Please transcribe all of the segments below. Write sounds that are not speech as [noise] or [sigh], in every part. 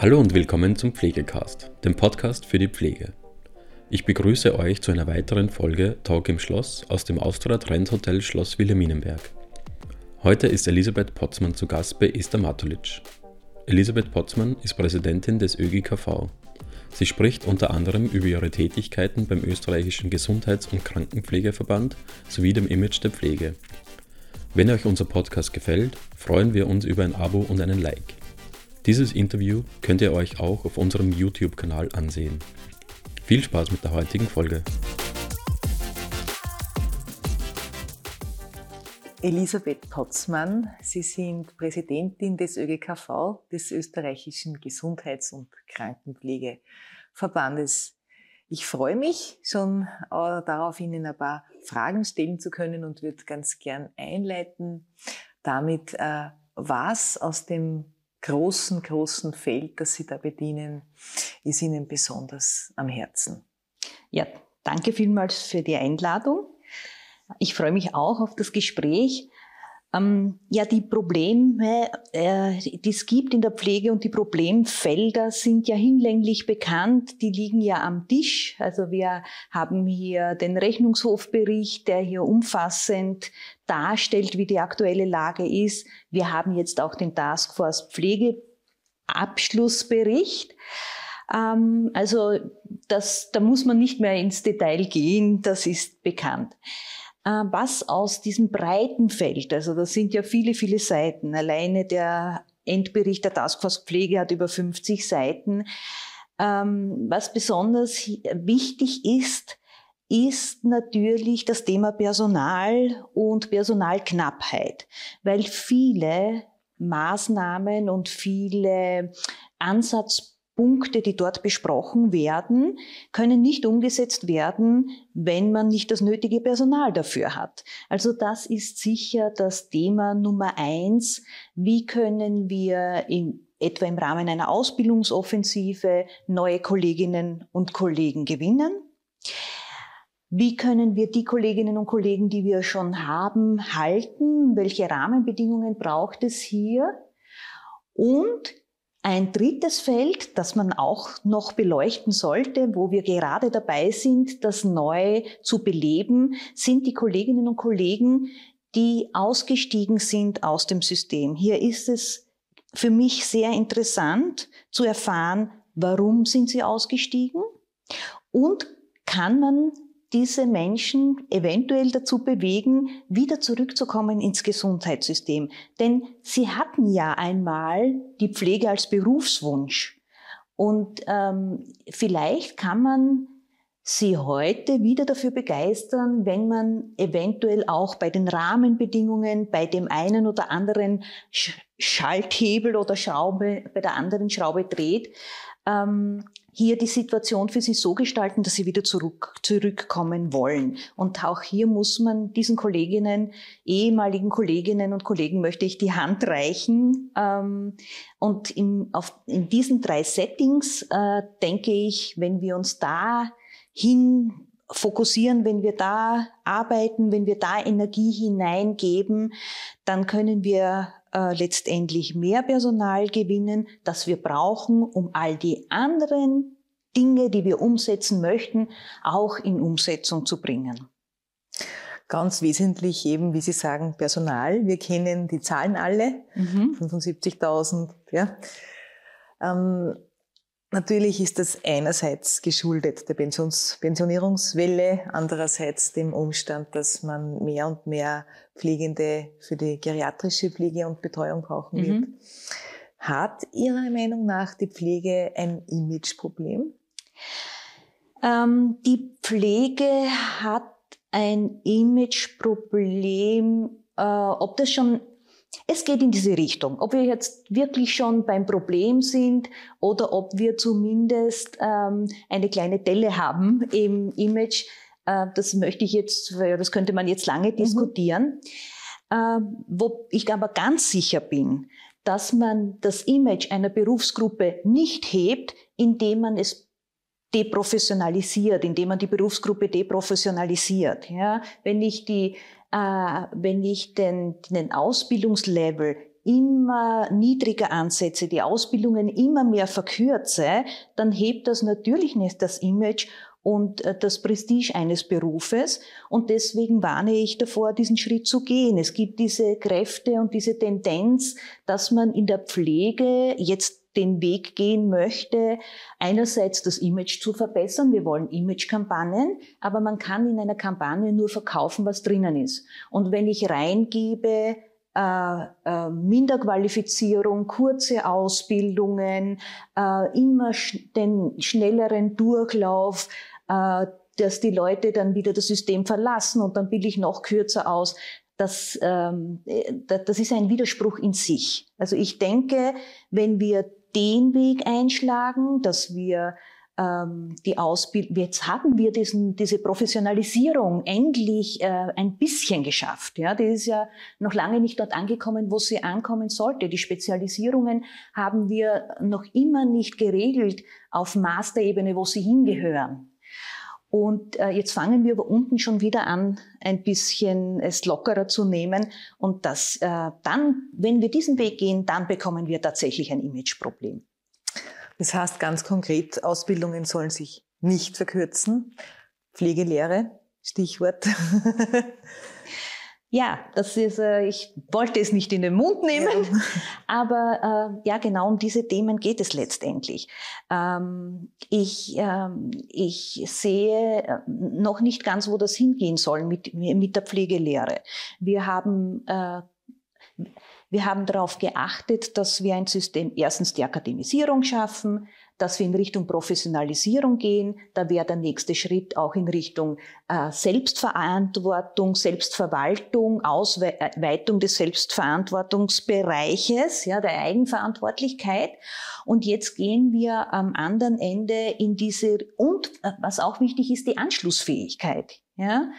Hallo und willkommen zum Pflegecast, dem Podcast für die Pflege. Ich begrüße euch zu einer weiteren Folge Talk im Schloss aus dem Austria Trend Hotel Schloss Wilhelminenberg. Heute ist Elisabeth Potzmann zu Gast bei Esther Matulic. Elisabeth Potzmann ist Präsidentin des ÖGKV. Sie spricht unter anderem über ihre Tätigkeiten beim österreichischen Gesundheits- und Krankenpflegeverband sowie dem Image der Pflege. Wenn euch unser Podcast gefällt, freuen wir uns über ein Abo und einen Like. Dieses Interview könnt ihr euch auch auf unserem YouTube-Kanal ansehen. Viel Spaß mit der heutigen Folge. Elisabeth Potzmann, Sie sind Präsidentin des ÖGKV, des österreichischen Gesundheits- und Krankenpflegeverbandes. Ich freue mich schon äh, darauf, Ihnen ein paar Fragen stellen zu können und würde ganz gern einleiten damit, äh, was aus dem großen, großen Feld, das Sie da bedienen, ist Ihnen besonders am Herzen? Ja, danke vielmals für die Einladung. Ich freue mich auch auf das Gespräch. Ähm, ja, die Probleme, äh, die es gibt in der Pflege und die Problemfelder sind ja hinlänglich bekannt. Die liegen ja am Tisch. Also wir haben hier den Rechnungshofbericht, der hier umfassend darstellt, wie die aktuelle Lage ist. Wir haben jetzt auch den Taskforce Pflegeabschlussbericht. Ähm, also das, da muss man nicht mehr ins Detail gehen, das ist bekannt. Äh, was aus diesem breiten Feld, also das sind ja viele, viele Seiten, alleine der Endbericht der Taskforce Pflege hat über 50 Seiten. Ähm, was besonders wichtig ist, ist natürlich das Thema Personal und Personalknappheit, weil viele Maßnahmen und viele Ansatzpunkte Punkte, die dort besprochen werden, können nicht umgesetzt werden, wenn man nicht das nötige Personal dafür hat. Also das ist sicher das Thema Nummer eins. Wie können wir in, etwa im Rahmen einer Ausbildungsoffensive neue Kolleginnen und Kollegen gewinnen? Wie können wir die Kolleginnen und Kollegen, die wir schon haben, halten? Welche Rahmenbedingungen braucht es hier? Und ein drittes Feld, das man auch noch beleuchten sollte, wo wir gerade dabei sind, das neu zu beleben, sind die Kolleginnen und Kollegen, die ausgestiegen sind aus dem System. Hier ist es für mich sehr interessant zu erfahren, warum sind sie ausgestiegen und kann man diese Menschen eventuell dazu bewegen, wieder zurückzukommen ins Gesundheitssystem. Denn sie hatten ja einmal die Pflege als Berufswunsch. Und ähm, vielleicht kann man sie heute wieder dafür begeistern, wenn man eventuell auch bei den Rahmenbedingungen, bei dem einen oder anderen Schalthebel oder Schraube, bei der anderen Schraube dreht, ähm, hier die Situation für sie so gestalten, dass sie wieder zurück, zurückkommen wollen. Und auch hier muss man diesen Kolleginnen, ehemaligen Kolleginnen und Kollegen möchte ich die Hand reichen. Ähm, und in, auf, in diesen drei Settings äh, denke ich, wenn wir uns da hin fokussieren, wenn wir da arbeiten, wenn wir da Energie hineingeben, dann können wir äh, letztendlich mehr Personal gewinnen, das wir brauchen, um all die anderen Dinge, die wir umsetzen möchten, auch in Umsetzung zu bringen. Ganz wesentlich eben, wie Sie sagen, Personal. Wir kennen die Zahlen alle, mhm. 75.000. Ja. Ähm, Natürlich ist das einerseits geschuldet der Pensions Pensionierungswelle, andererseits dem Umstand, dass man mehr und mehr Pflegende für die geriatrische Pflege und Betreuung brauchen wird. Mhm. Hat Ihrer Meinung nach die Pflege ein Imageproblem? Ähm, die Pflege hat ein Imageproblem, äh, ob das schon es geht in diese Richtung. Ob wir jetzt wirklich schon beim Problem sind oder ob wir zumindest ähm, eine kleine Delle haben im Image, äh, das möchte ich jetzt, das könnte man jetzt lange mhm. diskutieren. Äh, wo ich aber ganz sicher bin, dass man das Image einer Berufsgruppe nicht hebt, indem man es deprofessionalisiert, indem man die Berufsgruppe deprofessionalisiert. Ja, wenn ich die wenn ich den, den Ausbildungslevel immer niedriger ansetze, die Ausbildungen immer mehr verkürze, dann hebt das natürlich nicht das Image und äh, das Prestige eines Berufes. Und deswegen warne ich davor, diesen Schritt zu gehen. Es gibt diese Kräfte und diese Tendenz, dass man in der Pflege jetzt den Weg gehen möchte, einerseits das Image zu verbessern. Wir wollen Image-Kampagnen, aber man kann in einer Kampagne nur verkaufen, was drinnen ist. Und wenn ich reingebe, äh, äh, Minderqualifizierung, kurze Ausbildungen, äh, immer sch den schnelleren Durchlauf, äh, dass die Leute dann wieder das System verlassen und dann bilde ich noch kürzer aus. Das, ähm, äh, das ist ein Widerspruch in sich. Also ich denke, wenn wir den Weg einschlagen, dass wir ähm, die Ausbildung, jetzt haben wir diesen, diese Professionalisierung endlich äh, ein bisschen geschafft. Ja, die ist ja noch lange nicht dort angekommen, wo sie ankommen sollte. Die Spezialisierungen haben wir noch immer nicht geregelt auf Masterebene, wo sie hingehören. Und äh, jetzt fangen wir aber unten schon wieder an, ein bisschen es lockerer zu nehmen. Und das äh, dann, wenn wir diesen Weg gehen, dann bekommen wir tatsächlich ein Imageproblem. Das heißt ganz konkret, Ausbildungen sollen sich nicht verkürzen. Pflegelehre, Stichwort. [laughs] Ja, das ist, äh, ich wollte es nicht in den Mund nehmen, ja. [laughs] aber äh, ja, genau um diese Themen geht es letztendlich. Ähm, ich, ähm, ich sehe äh, noch nicht ganz, wo das hingehen soll mit, mit der Pflegelehre. Wir haben äh, wir haben darauf geachtet, dass wir ein System, erstens die Akademisierung schaffen, dass wir in Richtung Professionalisierung gehen. Da wäre der nächste Schritt auch in Richtung äh, Selbstverantwortung, Selbstverwaltung, Ausweitung des Selbstverantwortungsbereiches, ja, der Eigenverantwortlichkeit. Und jetzt gehen wir am anderen Ende in diese, und äh, was auch wichtig ist, die Anschlussfähigkeit. Ja?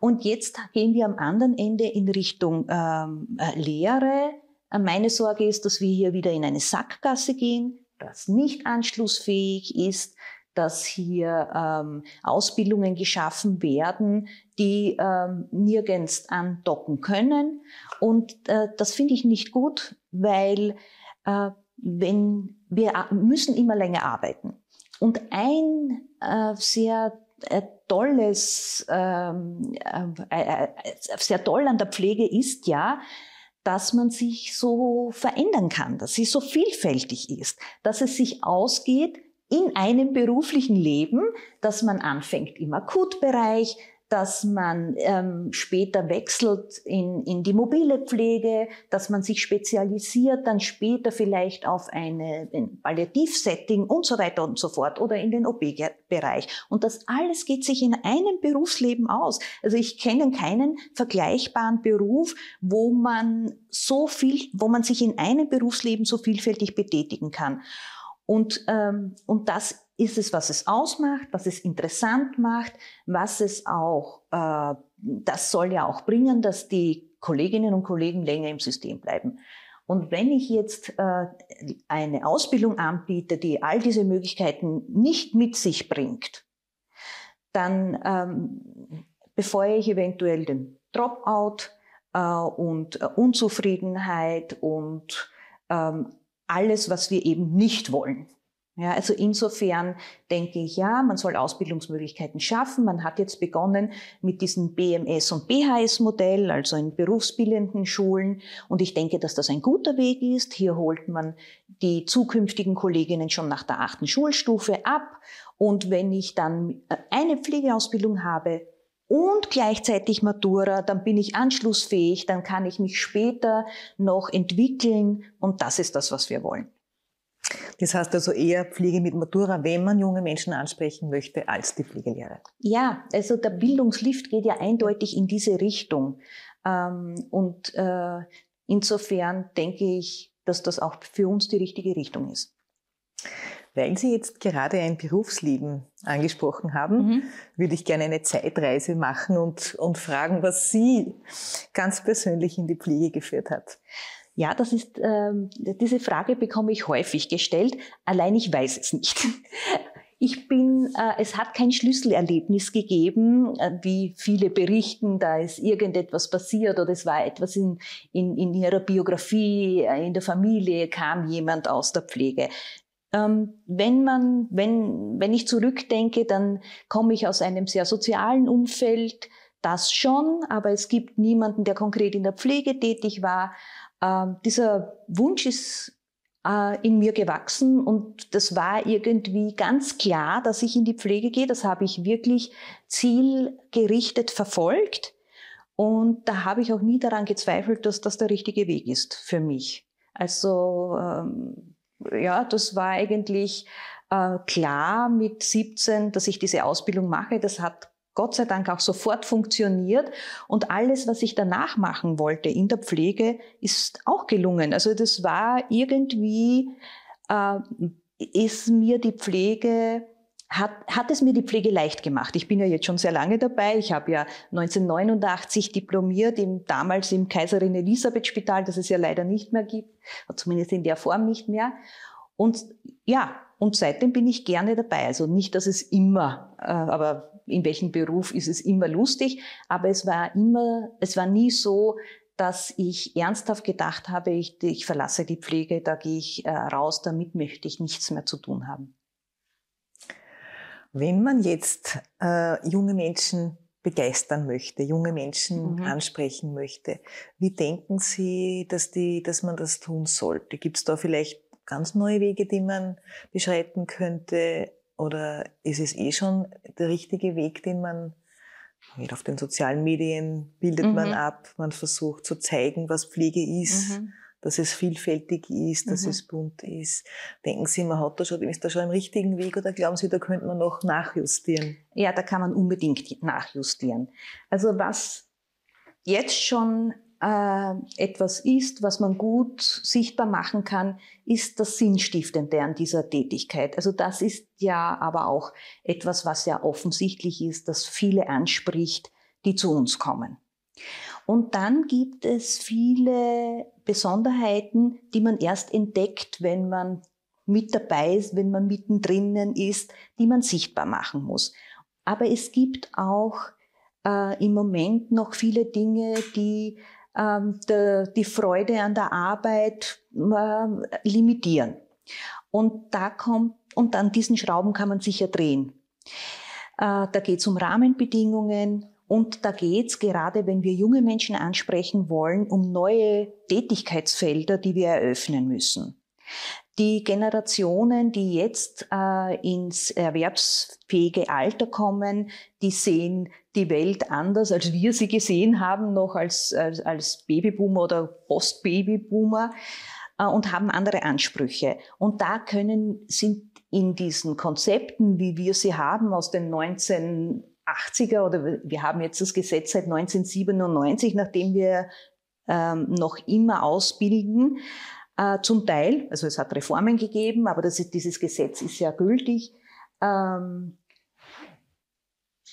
Und jetzt gehen wir am anderen Ende in Richtung ähm, äh, Lehre. Meine Sorge ist, dass wir hier wieder in eine Sackgasse gehen, das nicht anschlussfähig ist, dass hier ähm, Ausbildungen geschaffen werden, die ähm, nirgends andocken können. Und äh, das finde ich nicht gut, weil äh, wenn wir müssen immer länger arbeiten. Und ein äh, sehr äh, tolles, ähm, äh, äh, sehr toll an der Pflege ist ja, dass man sich so verändern kann, dass sie so vielfältig ist, dass es sich ausgeht in einem beruflichen Leben, dass man anfängt im Akutbereich, dass man ähm, später wechselt in, in die mobile Pflege, dass man sich spezialisiert, dann später vielleicht auf eine, ein Palliativsetting und so weiter und so fort oder in den OP-Bereich. Und das alles geht sich in einem Berufsleben aus. Also ich kenne keinen vergleichbaren Beruf, wo man so viel, wo man sich in einem Berufsleben so vielfältig betätigen kann. Und, ähm, und das ist es, was es ausmacht, was es interessant macht, was es auch, äh, das soll ja auch bringen, dass die Kolleginnen und Kollegen länger im System bleiben. Und wenn ich jetzt äh, eine Ausbildung anbiete, die all diese Möglichkeiten nicht mit sich bringt, dann ähm, befeuere ich eventuell den Dropout äh, und äh, Unzufriedenheit und ähm, alles, was wir eben nicht wollen. Ja, also insofern denke ich, ja, man soll Ausbildungsmöglichkeiten schaffen. Man hat jetzt begonnen mit diesem BMS und BHS-Modell, also in berufsbildenden Schulen. Und ich denke, dass das ein guter Weg ist. Hier holt man die zukünftigen Kolleginnen schon nach der achten Schulstufe ab. Und wenn ich dann äh, eine Pflegeausbildung habe, und gleichzeitig Matura, dann bin ich anschlussfähig, dann kann ich mich später noch entwickeln und das ist das, was wir wollen. Das heißt also eher Pflege mit Matura, wenn man junge Menschen ansprechen möchte, als die Pflegelehre. Ja, also der Bildungslift geht ja eindeutig in diese Richtung. Ähm, und äh, insofern denke ich, dass das auch für uns die richtige Richtung ist. Weil Sie jetzt gerade ein Berufsleben angesprochen haben, mhm. würde ich gerne eine Zeitreise machen und, und fragen, was Sie ganz persönlich in die Pflege geführt hat. Ja, das ist, ähm, diese Frage bekomme ich häufig gestellt. Allein ich weiß es nicht. [laughs] Ich bin, äh, es hat kein Schlüsselerlebnis gegeben, äh, wie viele berichten, da ist irgendetwas passiert oder es war etwas in, in, in ihrer Biografie, äh, in der Familie kam jemand aus der Pflege. Ähm, wenn man, wenn, wenn ich zurückdenke, dann komme ich aus einem sehr sozialen Umfeld, das schon, aber es gibt niemanden, der konkret in der Pflege tätig war. Ähm, dieser Wunsch ist äh, in mir gewachsen und das war irgendwie ganz klar, dass ich in die Pflege gehe. Das habe ich wirklich zielgerichtet verfolgt und da habe ich auch nie daran gezweifelt, dass das der richtige Weg ist für mich. Also ähm, ja, das war eigentlich äh, klar mit 17, dass ich diese Ausbildung mache. Das hat Gott sei Dank auch sofort funktioniert. Und alles, was ich danach machen wollte in der Pflege, ist auch gelungen. Also das war irgendwie, äh, ist mir die Pflege, hat, hat es mir die Pflege leicht gemacht. Ich bin ja jetzt schon sehr lange dabei. Ich habe ja 1989 diplomiert, im, damals im Kaiserin Elisabeth Spital, das es ja leider nicht mehr gibt, zumindest in der Form nicht mehr. Und ja, und seitdem bin ich gerne dabei. Also nicht, dass es immer, äh, aber in welchem Beruf ist es immer lustig, aber es war immer, es war nie so, dass ich ernsthaft gedacht habe, ich, ich verlasse die Pflege, da gehe ich äh, raus, damit möchte ich nichts mehr zu tun haben. Wenn man jetzt äh, junge Menschen begeistern möchte, junge Menschen mhm. ansprechen möchte, wie denken Sie, dass, die, dass man das tun sollte? Gibt es da vielleicht ganz neue Wege, die man beschreiten könnte? Oder ist es eh schon der richtige Weg, den man auf den sozialen Medien bildet mhm. man ab, man versucht zu zeigen, was Pflege ist, mhm. dass es vielfältig ist, dass mhm. es bunt ist. Denken Sie, man hat da schon, ist da schon im richtigen Weg oder glauben Sie, da könnte man noch nachjustieren? Ja, da kann man unbedingt nachjustieren. Also was jetzt schon äh, etwas ist, was man gut sichtbar machen kann, ist das Sinnstiftende an dieser Tätigkeit. Also das ist ja aber auch etwas, was ja offensichtlich ist, dass viele anspricht, die zu uns kommen. Und dann gibt es viele Besonderheiten, die man erst entdeckt, wenn man mit dabei ist, wenn man mittendrin ist, die man sichtbar machen muss. Aber es gibt auch äh, im Moment noch viele Dinge, die ähm, de, die Freude an der Arbeit äh, limitieren. Und da kommt, und an diesen Schrauben kann man sicher drehen. Äh, da geht es um Rahmenbedingungen und da geht es gerade, wenn wir junge Menschen ansprechen wollen, um neue Tätigkeitsfelder, die wir eröffnen müssen. Die Generationen, die jetzt äh, ins erwerbsfähige Alter kommen, die sehen die Welt anders, als wir sie gesehen haben, noch als, als, als Babyboomer oder Post-Babyboomer äh, und haben andere Ansprüche. Und da können, sind in diesen Konzepten, wie wir sie haben aus den 1980er oder wir haben jetzt das Gesetz seit 1997, nachdem wir ähm, noch immer ausbilden, äh, zum Teil, also es hat Reformen gegeben, aber das ist, dieses Gesetz ist ja gültig. Ähm,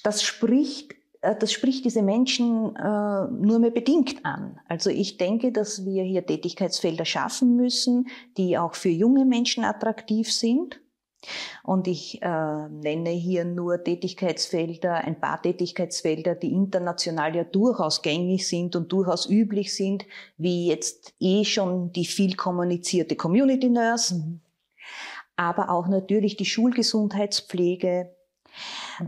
das spricht, äh, das spricht diese Menschen äh, nur mehr bedingt an. Also ich denke, dass wir hier Tätigkeitsfelder schaffen müssen, die auch für junge Menschen attraktiv sind und ich äh, nenne hier nur Tätigkeitsfelder, ein paar Tätigkeitsfelder, die international ja durchaus gängig sind und durchaus üblich sind, wie jetzt eh schon die viel kommunizierte Community Nurse, mhm. aber auch natürlich die Schulgesundheitspflege.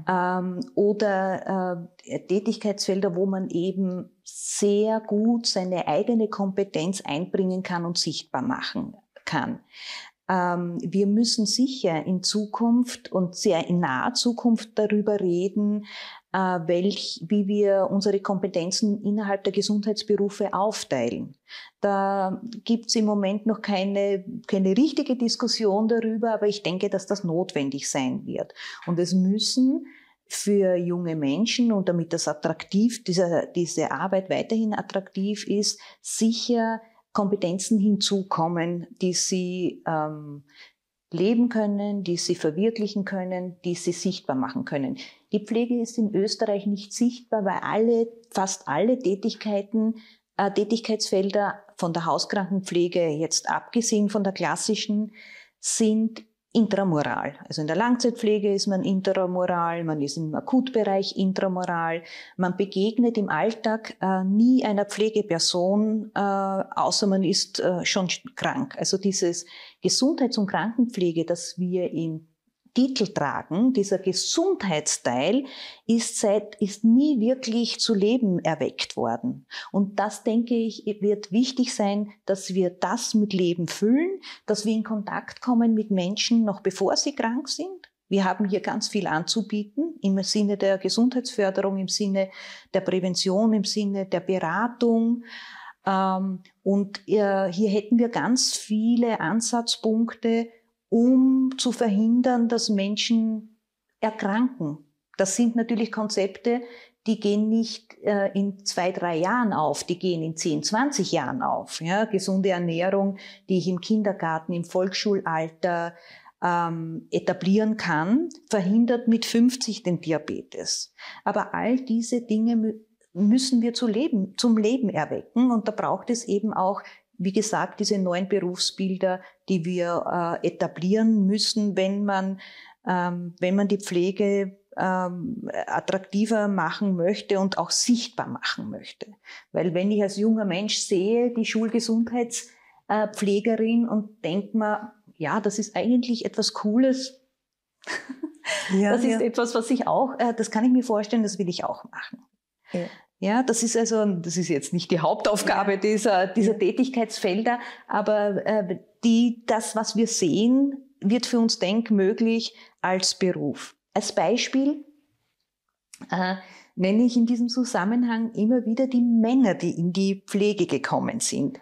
Ähm, oder äh, Tätigkeitsfelder, wo man eben sehr gut seine eigene Kompetenz einbringen kann und sichtbar machen kann. Ähm, wir müssen sicher in Zukunft und sehr in naher Zukunft darüber reden, welch, wie wir unsere Kompetenzen innerhalb der Gesundheitsberufe aufteilen. Da gibt es im Moment noch keine, keine richtige Diskussion darüber, aber ich denke, dass das notwendig sein wird. Und es müssen für junge Menschen und damit das attraktiv, diese, diese Arbeit weiterhin attraktiv ist, sicher Kompetenzen hinzukommen, die sie ähm, leben können, die sie verwirklichen können, die sie sichtbar machen können. Die Pflege ist in Österreich nicht sichtbar, weil alle, fast alle Tätigkeiten, äh, Tätigkeitsfelder von der Hauskrankenpflege jetzt abgesehen von der klassischen, sind intramoral. Also in der Langzeitpflege ist man intramoral, man ist im Akutbereich intramoral. Man begegnet im Alltag äh, nie einer Pflegeperson, äh, außer man ist äh, schon krank. Also dieses Gesundheits- und Krankenpflege, das wir in Titel tragen, dieser Gesundheitsteil, ist seit, ist nie wirklich zu Leben erweckt worden. Und das, denke ich, wird wichtig sein, dass wir das mit Leben füllen, dass wir in Kontakt kommen mit Menschen, noch bevor sie krank sind. Wir haben hier ganz viel anzubieten im Sinne der Gesundheitsförderung, im Sinne der Prävention, im Sinne der Beratung. Ähm, und äh, hier hätten wir ganz viele Ansatzpunkte, um zu verhindern, dass Menschen erkranken. Das sind natürlich Konzepte, die gehen nicht äh, in zwei, drei Jahren auf, die gehen in zehn, zwanzig Jahren auf. Ja? Gesunde Ernährung, die ich im Kindergarten, im Volksschulalter ähm, etablieren kann, verhindert mit 50 den Diabetes. Aber all diese Dinge müssen wir zu leben, zum Leben erwecken und da braucht es eben auch wie gesagt, diese neuen Berufsbilder, die wir äh, etablieren müssen, wenn man, ähm, wenn man die Pflege ähm, attraktiver machen möchte und auch sichtbar machen möchte. Weil wenn ich als junger Mensch sehe, die Schulgesundheitspflegerin und denke mir, ja, das ist eigentlich etwas Cooles. Ja, [laughs] das ist ja. etwas, was ich auch, äh, das kann ich mir vorstellen, das will ich auch machen. Ja. Ja, das ist also, das ist jetzt nicht die Hauptaufgabe dieser, dieser Tätigkeitsfelder, aber äh, die, das, was wir sehen, wird für uns denkmöglich als Beruf. Als Beispiel äh, nenne ich in diesem Zusammenhang immer wieder die Männer, die in die Pflege gekommen sind.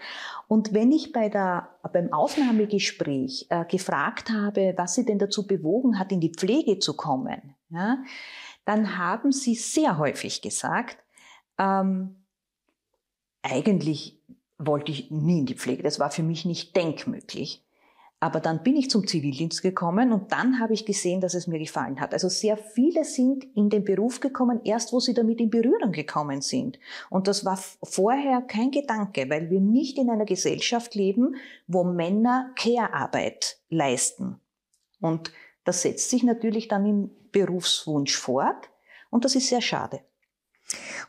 Und wenn ich bei der, beim Aufnahmegespräch äh, gefragt habe, was sie denn dazu bewogen hat, in die Pflege zu kommen, ja, dann haben sie sehr häufig gesagt, ähm, eigentlich wollte ich nie in die Pflege. Das war für mich nicht denkmöglich. Aber dann bin ich zum Zivildienst gekommen und dann habe ich gesehen, dass es mir gefallen hat. Also sehr viele sind in den Beruf gekommen, erst wo sie damit in Berührung gekommen sind. Und das war vorher kein Gedanke, weil wir nicht in einer Gesellschaft leben, wo Männer Care-Arbeit leisten. Und das setzt sich natürlich dann im Berufswunsch fort. Und das ist sehr schade.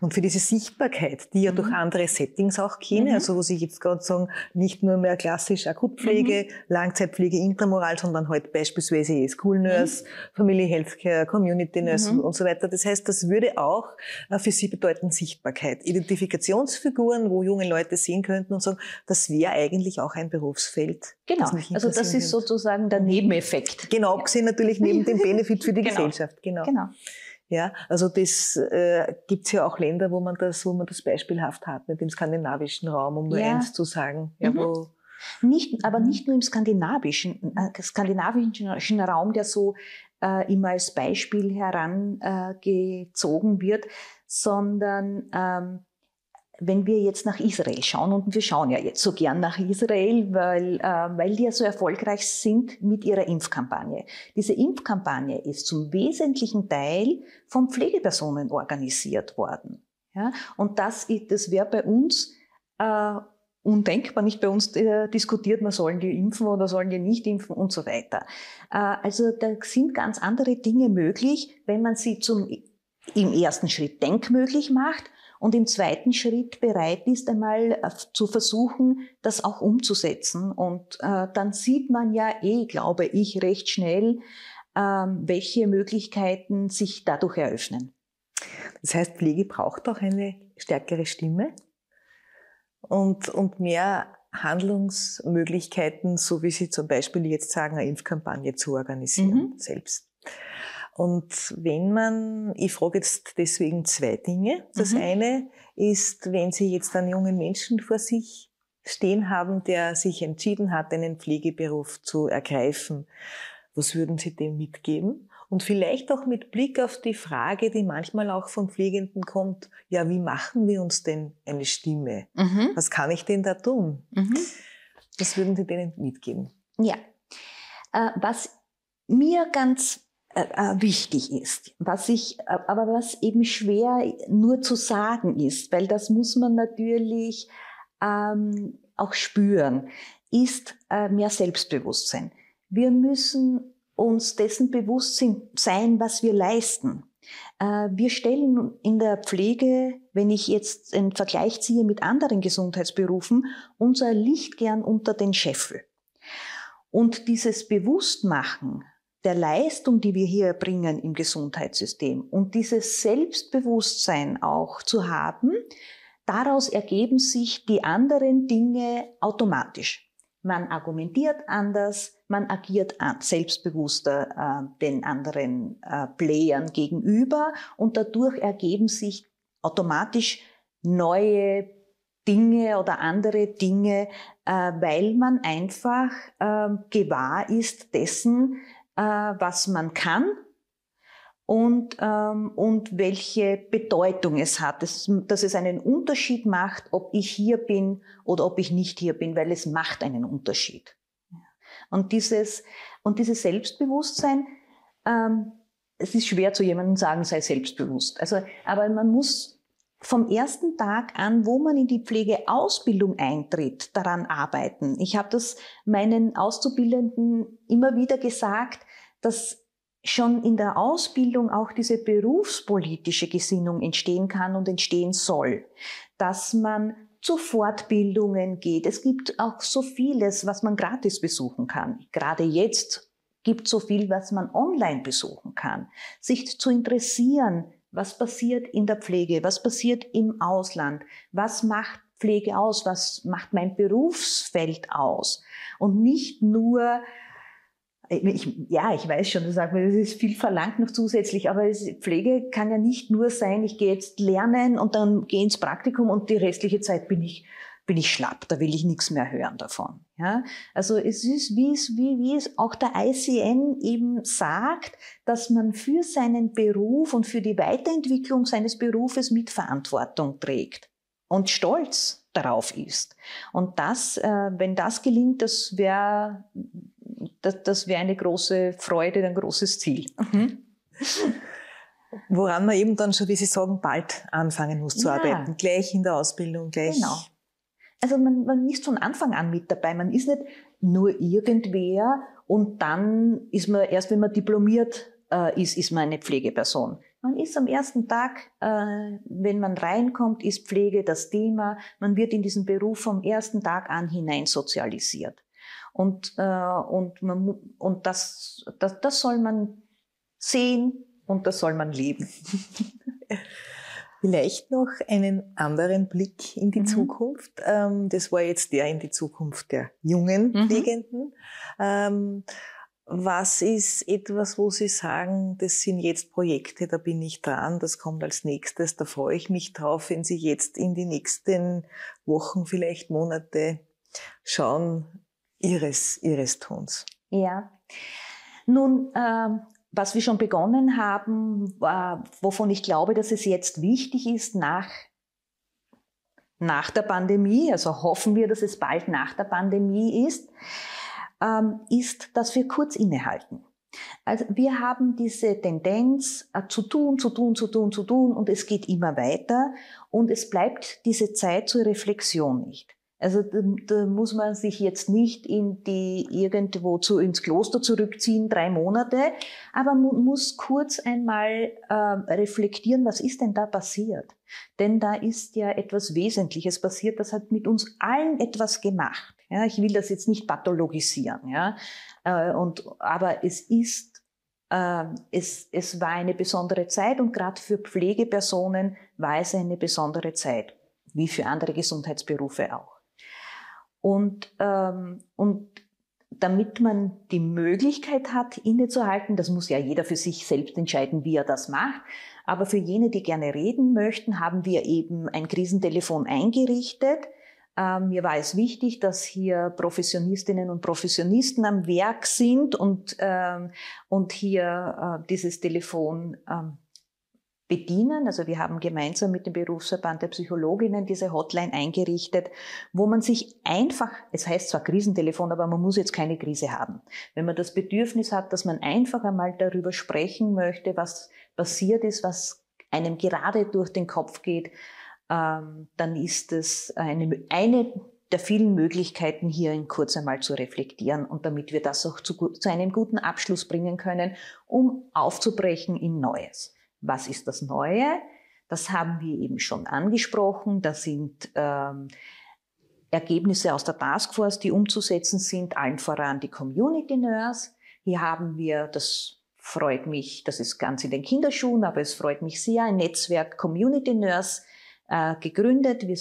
Und für diese Sichtbarkeit, die ja mhm. durch andere Settings auch kenne, mhm. also wo sich jetzt gerade sagen, nicht nur mehr klassisch Akutpflege, mhm. Langzeitpflege, Intramoral, sondern halt beispielsweise School Nurse, mhm. Family Healthcare, Community Nurse mhm. und so weiter. Das heißt, das würde auch äh, für Sie bedeuten Sichtbarkeit. Identifikationsfiguren, wo junge Leute sehen könnten und sagen, das wäre eigentlich auch ein Berufsfeld. Genau, das also das ist sozusagen der Nebeneffekt. Genau, gesehen natürlich neben dem [laughs] Benefit für die genau. Gesellschaft. Genau. genau. Ja, also das äh, gibt ja auch Länder, wo man das, wo man das beispielhaft hat, nicht im skandinavischen Raum, um nur ja. eins zu sagen. Ja, mhm. wo nicht, aber nicht nur im skandinavischen, äh, skandinavischen Raum, der so äh, immer als Beispiel herangezogen äh, wird, sondern ähm, wenn wir jetzt nach Israel schauen, und wir schauen ja jetzt so gern nach Israel, weil, äh, weil die ja so erfolgreich sind mit ihrer Impfkampagne. Diese Impfkampagne ist zum wesentlichen Teil von Pflegepersonen organisiert worden. Ja? Und das, das wäre bei uns äh, undenkbar. Nicht bei uns äh, diskutiert man, sollen die impfen oder sollen die nicht impfen und so weiter. Äh, also da sind ganz andere Dinge möglich, wenn man sie zum, im ersten Schritt denkmöglich macht und im zweiten Schritt bereit ist, einmal äh, zu versuchen, das auch umzusetzen. Und äh, dann sieht man ja eh, glaube ich, recht schnell, ähm, welche Möglichkeiten sich dadurch eröffnen. Das heißt, Pflege braucht auch eine stärkere Stimme und, und mehr Handlungsmöglichkeiten, so wie Sie zum Beispiel jetzt sagen, eine Impfkampagne zu organisieren mhm. selbst. Und wenn man, ich frage jetzt deswegen zwei Dinge. Das mhm. eine ist, wenn Sie jetzt einen jungen Menschen vor sich stehen haben, der sich entschieden hat, einen Pflegeberuf zu ergreifen, was würden Sie dem mitgeben? Und vielleicht auch mit Blick auf die Frage, die manchmal auch von Pflegenden kommt, ja, wie machen wir uns denn eine Stimme? Mhm. Was kann ich denn da tun? Mhm. Was würden Sie denen mitgeben? Ja, äh, was mir ganz wichtig ist. Was ich, äh, aber was eben schwer nur zu sagen ist, weil das muss man natürlich ähm, auch spüren, ist äh, mehr Selbstbewusstsein. Wir müssen uns dessen bewusst sein, was wir leisten. Äh, wir stellen in der Pflege, wenn ich jetzt einen Vergleich ziehe mit anderen Gesundheitsberufen, unser Licht gern unter den Scheffel. Und dieses Bewusstmachen der Leistung, die wir hier erbringen im Gesundheitssystem und dieses Selbstbewusstsein auch zu haben, daraus ergeben sich die anderen Dinge automatisch. Man argumentiert anders, man agiert selbstbewusster äh, den anderen äh, Playern gegenüber und dadurch ergeben sich automatisch neue Dinge oder andere Dinge, äh, weil man einfach äh, gewahr ist dessen, äh, was man kann und, ähm, und welche Bedeutung es hat, dass, dass es einen Unterschied macht, ob ich hier bin oder ob ich nicht hier bin, weil es macht einen Unterschied. Und dieses, und dieses Selbstbewusstsein, ähm, es ist schwer zu jemandem sagen, sei selbstbewusst. Also, aber man muss vom ersten Tag an, wo man in die Pflegeausbildung eintritt, daran arbeiten. Ich habe das meinen Auszubildenden immer wieder gesagt, dass schon in der Ausbildung auch diese berufspolitische Gesinnung entstehen kann und entstehen soll, dass man zu Fortbildungen geht. Es gibt auch so vieles, was man gratis besuchen kann. Gerade jetzt gibt so viel, was man online besuchen kann. Sich zu interessieren, was passiert in der Pflege, was passiert im Ausland, was macht Pflege aus, was macht mein Berufsfeld aus? Und nicht nur ich, ja, ich weiß schon, das ist viel verlangt noch zusätzlich, aber Pflege kann ja nicht nur sein, ich gehe jetzt lernen und dann gehe ins Praktikum und die restliche Zeit bin ich, bin ich schlapp, da will ich nichts mehr hören davon. Ja? Also es ist, wie es, wie, wie es auch der ICN eben sagt, dass man für seinen Beruf und für die Weiterentwicklung seines Berufes Mitverantwortung trägt und stolz darauf ist. Und das, äh, wenn das gelingt, das wäre das, das wäre eine große Freude, ein großes Ziel. Mhm. Woran man eben dann schon, wie Sie sagen, bald anfangen muss zu ja. arbeiten. Gleich in der Ausbildung, gleich. Genau. Also man, man ist von Anfang an mit dabei. Man ist nicht nur irgendwer und dann ist man, erst wenn man diplomiert äh, ist, ist man eine Pflegeperson. Man ist am ersten Tag, äh, wenn man reinkommt, ist Pflege das Thema. Man wird in diesen Beruf vom ersten Tag an hinein sozialisiert. Und, äh, und, man, und das, das, das soll man sehen und das soll man leben. [laughs] Vielleicht noch einen anderen Blick in die mhm. Zukunft. Ähm, das war jetzt der in die Zukunft der jungen mhm. Pflegenden. Ähm, was ist etwas, wo Sie sagen, das sind jetzt Projekte, da bin ich dran, das kommt als nächstes, da freue ich mich drauf, wenn Sie jetzt in die nächsten Wochen, vielleicht Monate schauen, ihres, ihres Tuns. Ja. Nun, äh, was wir schon begonnen haben, wovon ich glaube, dass es jetzt wichtig ist, nach, nach der Pandemie, also hoffen wir, dass es bald nach der Pandemie ist, ähm, ist, dass wir kurz innehalten. Also wir haben diese Tendenz äh, zu tun, zu tun, zu tun, zu tun und es geht immer weiter und es bleibt diese Zeit zur Reflexion nicht. Also da, da, muss man sich jetzt nicht in die irgendwo zu ins Kloster zurückziehen, drei Monate, aber man muss kurz einmal äh, reflektieren, was ist denn da passiert? Denn da ist ja etwas Wesentliches passiert, das hat mit uns allen etwas gemacht. Ja, ich will das jetzt nicht pathologisieren, ja, äh, und aber es ist äh, es, es war eine besondere Zeit und gerade für Pflegepersonen war es eine besondere Zeit, wie für andere Gesundheitsberufe auch. Und, ähm, und damit man die Möglichkeit hat, innezuhalten, das muss ja jeder für sich selbst entscheiden, wie er das macht. Aber für jene, die gerne reden möchten, haben wir eben ein Krisentelefon eingerichtet. Ähm, mir war es wichtig, dass hier Professionistinnen und Professionisten am Werk sind und, ähm, und hier äh, dieses Telefon ähm, bedienen. Also wir haben gemeinsam mit dem Berufsverband der Psychologinnen diese Hotline eingerichtet, wo man sich einfach, es heißt zwar Krisentelefon, aber man muss jetzt keine Krise haben. Wenn man das Bedürfnis hat, dass man einfach einmal darüber sprechen möchte, was passiert ist, was einem gerade durch den Kopf geht, ähm, dann ist es eine, eine der vielen Möglichkeiten hier in kurz einmal zu reflektieren und damit wir das auch zu, zu einem guten Abschluss bringen können, um aufzubrechen in Neues. Was ist das Neue? Das haben wir eben schon angesprochen. Das sind ähm, Ergebnisse aus der Taskforce, die umzusetzen sind, allen voran die Community Nurse. Hier haben wir, das freut mich, das ist ganz in den Kinderschuhen, aber es freut mich sehr, ein Netzwerk Community Nurse äh, gegründet. Wir,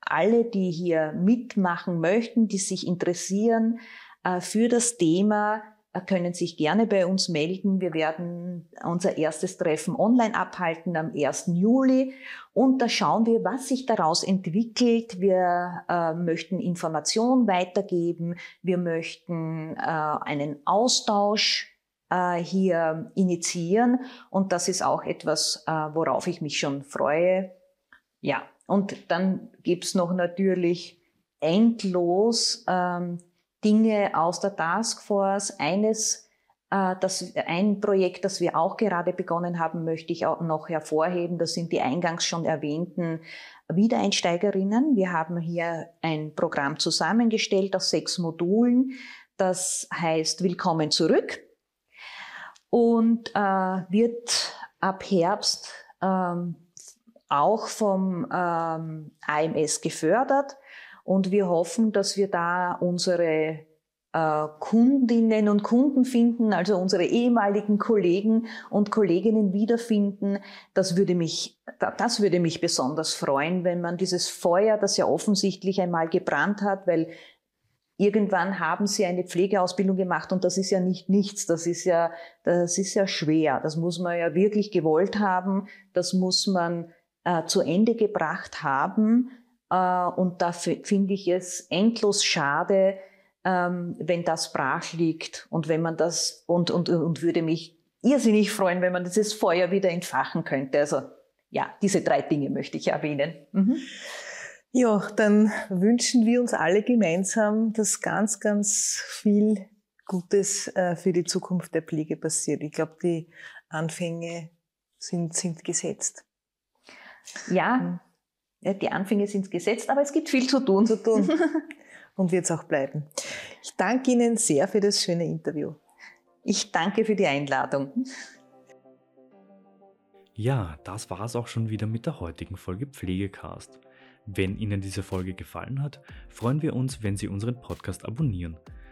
alle, die hier mitmachen möchten, die sich interessieren äh, für das Thema, können sich gerne bei uns melden. Wir werden unser erstes Treffen online abhalten am 1. Juli und da schauen wir, was sich daraus entwickelt. Wir äh, möchten Informationen weitergeben. Wir möchten äh, einen Austausch äh, hier initiieren und das ist auch etwas, äh, worauf ich mich schon freue. Ja, und dann gibt's noch natürlich endlos ähm, Dinge aus der Taskforce. Eines, äh, das, ein Projekt, das wir auch gerade begonnen haben, möchte ich auch noch hervorheben. Das sind die eingangs schon erwähnten Wiedereinsteigerinnen. Wir haben hier ein Programm zusammengestellt aus sechs Modulen. Das heißt Willkommen zurück und äh, wird ab Herbst ähm, auch vom ähm, AMS gefördert. Und wir hoffen, dass wir da unsere äh, Kundinnen und Kunden finden, also unsere ehemaligen Kollegen und Kolleginnen wiederfinden. Das würde mich, das würde mich besonders freuen, wenn man dieses Feuer, das ja offensichtlich einmal gebrannt hat, weil irgendwann haben sie eine Pflegeausbildung gemacht und das ist ja nicht nichts, das ist ja, das ist ja schwer. Das muss man ja wirklich gewollt haben, das muss man äh, zu Ende gebracht haben. Äh, und da finde ich es endlos schade, ähm, wenn das brach liegt und wenn man das und, und, und würde mich irrsinnig freuen, wenn man dieses Feuer wieder entfachen könnte. Also ja, diese drei Dinge möchte ich erwähnen. Mhm. Ja, dann wünschen wir uns alle gemeinsam, dass ganz, ganz viel Gutes äh, für die Zukunft der Pflege passiert. Ich glaube, die Anfänge sind, sind gesetzt. Ja, die Anfänge sind gesetzt, aber es gibt viel zu tun. Zu tun. [laughs] Und wird es auch bleiben. Ich danke Ihnen sehr für das schöne Interview. Ich danke für die Einladung. Ja, das war es auch schon wieder mit der heutigen Folge Pflegecast. Wenn Ihnen diese Folge gefallen hat, freuen wir uns, wenn Sie unseren Podcast abonnieren.